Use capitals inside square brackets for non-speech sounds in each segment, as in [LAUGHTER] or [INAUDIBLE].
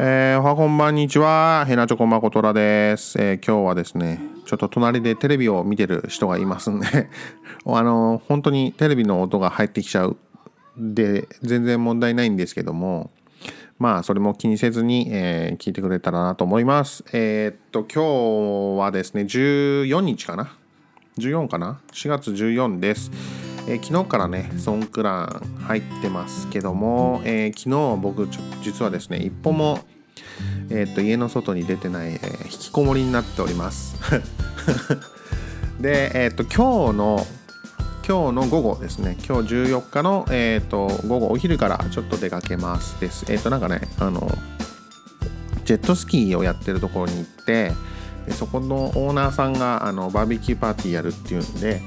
えー、おはこんばんにちは。へなちょこまことらです、えー今日はですね、ちょっと隣でテレビを見てる人がいますんで、[LAUGHS] あの、本当にテレビの音が入ってきちゃうで、全然問題ないんですけども、まあ、それも気にせずに、えー聞いてくれたらなと思います。えーっと、今日はですね、14日かな ?14 かな ?4 月14です。え昨日からね、ソンクラン入ってますけども、え昨日僕ちょ、実はですね、一歩も、えっと家の外に出てない、えー引きこもりになっております。[LAUGHS] で、えっと今日の今日の午後ですね今日14日の、えー、と午後お昼からちょっと出かけますですえっ、となんかねあのジェットスキーをやってるところに行ってそこのオーナーさんがあのバーベキューパーティーやるっていうんで、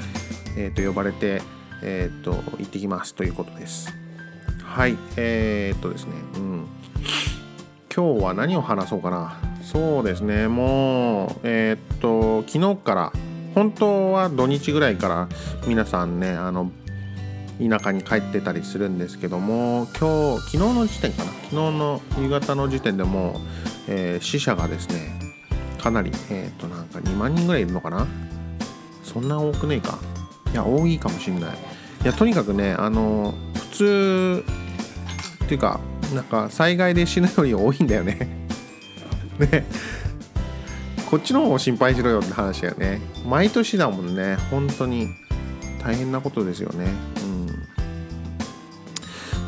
えー、と呼ばれて、えー、と行ってきますということです。はいえー、っとですねうん。今日は何を話そうかな。そうですねもうえーっと昨日から本当は土日ぐらいから皆さんねあの田舎に帰ってたりするんですけども今日昨日の時点かな。昨日の夕方の時点でもう、えー死者がですねかなりえーっとなんか2万人ぐらいいるのかな。そんな多くねえか。いや多いかもしんない。いやとにかくねあの普通っていうかなんか災害で死ぬより多いんだよね。[LAUGHS] ね。こっちの方を心配しろよって話だよね。毎年だもんね。本当に。大変なことですよね。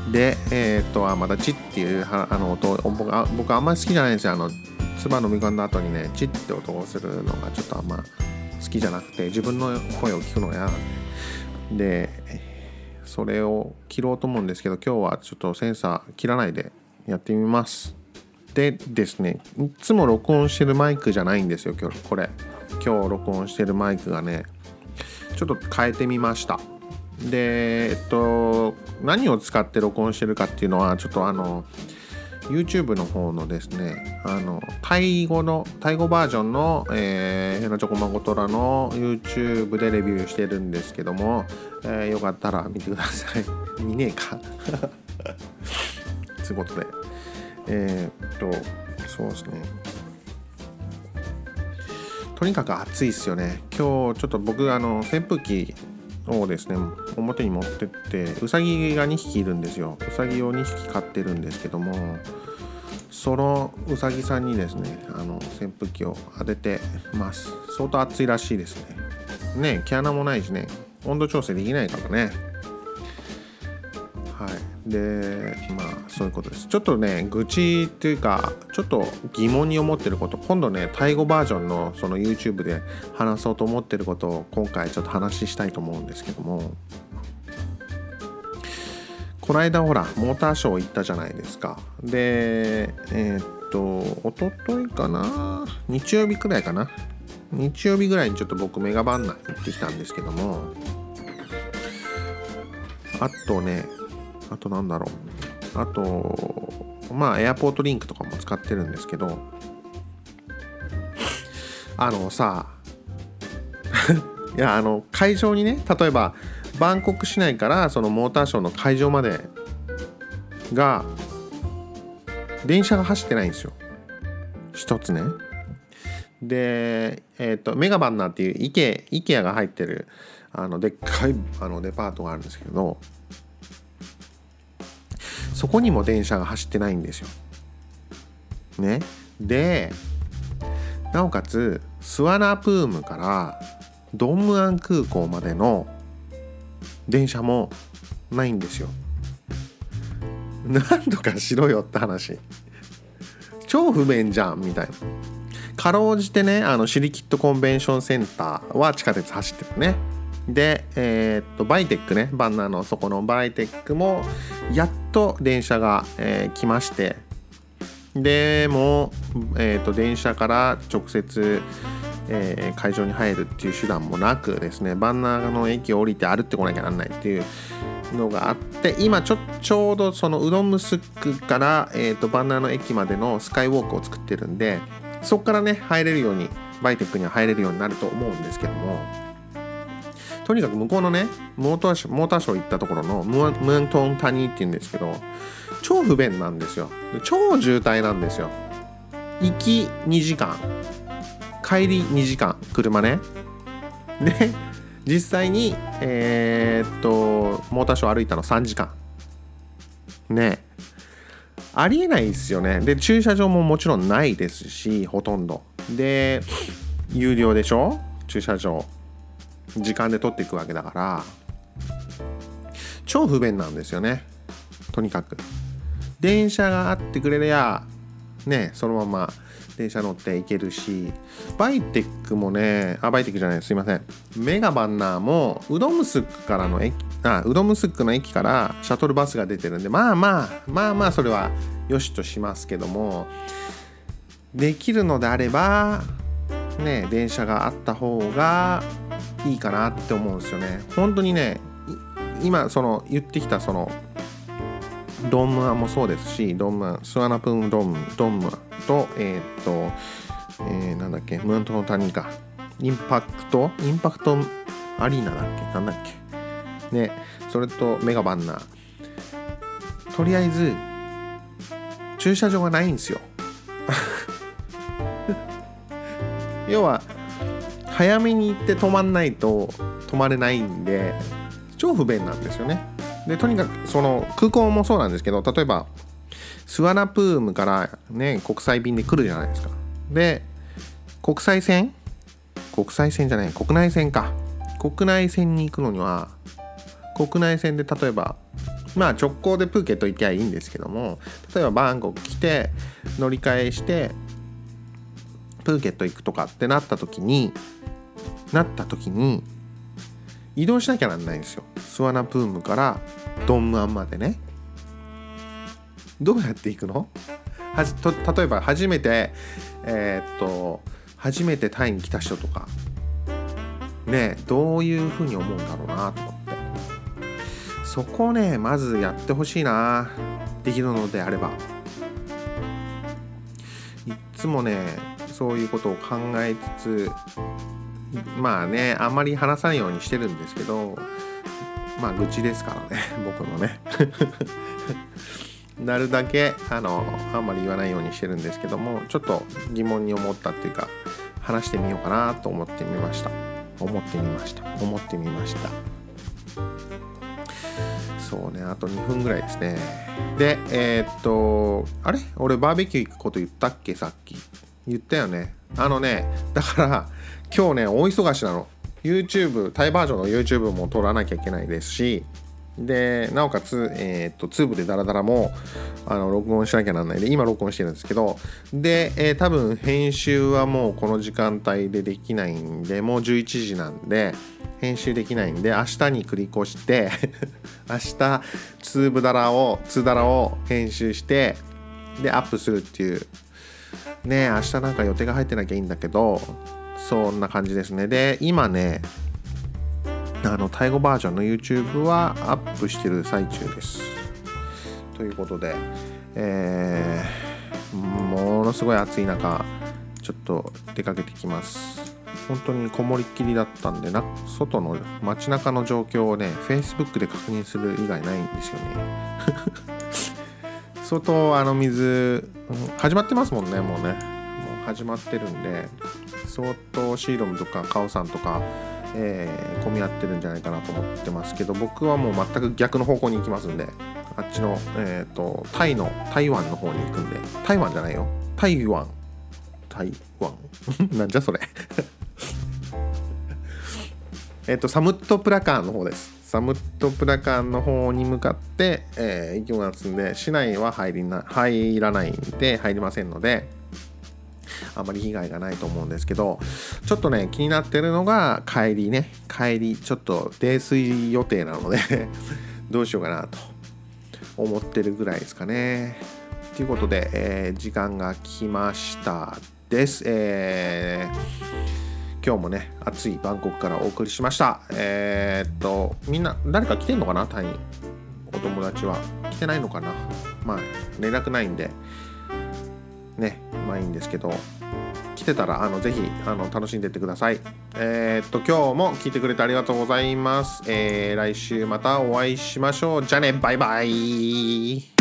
うん。でえっ、とあまた「チ」っていうあの音僕あ僕あんまり好きじゃないんですよ。あの唾飲み込んだ後にね「チ」って音をするのがちょっとあんま好きじゃなくて自分の声を聞くのが嫌なんででそれを切ろうと思うんですけど今日はちょっとセンサー切らないでやってみます。でですねいつも録音してるマイクじゃないんですよ今日これ。今日録音してるマイクがねちょっと変えてみました。でえっと何を使って録音してるかっていうのはちょっとあの YouTube の方のですねあのタイ語のタイ語バージョンの、えー、ヘナチョコマゴトラの YouTube でレビューしてるんですけども、えーよかったら見てください。[LAUGHS] 見ねえか。[LAUGHS] ということで。えーっとそうですね。とにかく暑いですよね。今日ちょっと僕あの扇風機をですね。表に持ってってうさぎが2匹いるんですよ。うさぎを2匹飼ってるんですけどもそのうさぎさんにですねあの扇風機を当ててます。相当暑いらしいですね。ね毛穴もないしね。温度調整できないからね。でまあそういうことです。ちょっとね愚痴っていうかちょっと疑問に思ってること。今度ねタイ語バージョンのその YouTube で話そうと思ってることを今回ちょっと話したいと思うんですけども。この間ほらモーターショー行ったじゃないですか。でえーっと一昨日かな？日曜日くらいかな？日曜日ぐらいにちょっと僕メガバンナ行ってきたんですけども。あとねあとなんだろう。あとまあエアポートリンクとかも使ってるんですけど。あのさ [LAUGHS] いやあの会場にね例えばバンコク市内からそのモーターショーの会場までが電車が走ってないんですよ。一つね。で、えー、とメガバンナーっていうイケイケアが入ってるあのでっかいあのデパートがあるんですけど。そこにも電車が走ってないんですよ。ね。でなおかつスワナプームからドンムアン空港までの電車もないんですよ。なんとかしろよって話。超不便じゃんみたいな。かろうじてねあのシリキッドコンベンションセンターは地下鉄走ってるね。で、えーっとバイテックねバンナーのそこのバイテックもやっと電車が、えー来ましてでも、えーっと電車から直接、えー会場に入るっていう手段もなくですねバンナーの駅を降りて歩ってこなきゃなんないっていうのがあって今ちょちょうどそのウドンムスクから、えー、とバンナーの駅までのスカイウォークを作ってるんでそこからね入れるようにバイテックには入れるようになると思うんですけどもとにかく向こうのねモーターショーモーターショー行ったところのムーントン谷っていうんですけど超不便なんですよ。超渋滞なんですよ。行き2時間。帰り2時間。車ね。で実際にえー、っとモーターショー歩いたの3時間。ね。ありえないですよね。で駐車場ももちろんないですしほとんど。で有料でしょ？駐車場。時間で取っていくわけだから超不便なんですよね。とにかく。電車があってくれりゃねそのまま電車乗って行けるしバイテックもねあバイテックじゃないすいません。メガバンナーもウドムスクからの駅あウドムスクの駅からシャトルバスが出てるんでまあまあまあまあそれはよしとしますけどもできるのであればね電車があった方がいいかなって思うんですよね。本当にね今その言ってきたそのドームアもそうですしドームスワナプーンドームドームとえー、っと、えー、なんだっけムーントの谷か。インパクト？インパクトアリーナだっけ？なんだっけ？ねそれとメガバンナ。とりあえず駐車場がないんですよ。要 [LAUGHS] は早めに行って止まんないと止まれないんで超不便なんですよね。でとにかくその空港もそうなんですけど例えばスワナプームからね国際便で来るじゃないですか。で国際線？国際線じゃない国内線か。国内線に行くのには国内線で例えばまあ直行でプーケット行きゃいいんですけども例えばバンコク来て乗り換えしてプーケット行くとかってなった時になった時に移動しなきゃなんないんですよ。スワナプームからドンムアンまでね。どうやって行くの？はじと例えば初めてえー、っと初めてタイに来た人とか。ねどういうふうに思うんだろうなと思って。そこをねまずやってほしいな。できるのであれば。いっつもねそういうことを考えつつまあねあんまり話さないようにしてるんですけどまあ愚痴ですからね [LAUGHS] 僕のね。[LAUGHS] なるだけあのあんまり言わないようにしてるんですけどもちょっと疑問に思ったっていうか話してみようかなと思ってみました。思ってみました。思ってみました。そうねあと2分ぐらいですね。でえー、っとあれ？俺バーベキュー行くこと言ったっけ？さっき。言ったよね。あのねだから今日ね大忙しなの。YouTube タイバージョンの YouTube も撮らなきゃいけないですしでなおかつ、えー、っとツーブでダラダラもあの録音しなきゃなんない。で今録音してるんですけどで、えー、多分編集はもうこの時間帯でできないんでもう11時なんで編集できないんで明日に繰り越して [LAUGHS] 明日ツーブダラをツーダラを編集してでアップするっていうね明日なんか予定が入ってなきゃいいんだけどそんな感じですね。で今ねあのタイ語バージョンの YouTube はアップしてる最中です。ということで、えー、ものすごい暑い中ちょっと出かけてきます。本当にこもりっきりだったんでな外の街中の状況をね Facebook で確認する以外ないんですよね。相当あの水始まってますもんねもうね。もう始まってるんで相当シーロムとかカオさんとか、えー、混み合ってるんじゃないかなと思ってますけど僕はもう全く逆の方向に行きますんであっちの、えーと、タイの台湾の方に行くんで台湾じゃないよ。台湾台湾なんじゃそれ。[LAUGHS] えっとサムットプラカーの方です。サムットプラカンの方に向かって、えー、行きますんで市内は入りな入らないんで入りませんのであまり被害がないと思うんですけどちょっとね気になってるのが帰りね。帰りちょっと泥酔予定なので [LAUGHS] どうしようかなと思ってるぐらいですかね。ということで、えー、時間が来ましたです、えー今日もね、暑いバンコクからお送りしました。えー、っと、みんな、誰か来てんのかな？タイに。お友達は。来てないのかな？まあ、連絡ないんで、ね、まあいいんですけど、来来てたらあのぜひあの楽しんでってください。えー、っと今日も聞いてくれてありがとうございます、えー、来週またお会いしましょう。じゃあね。バイバイ。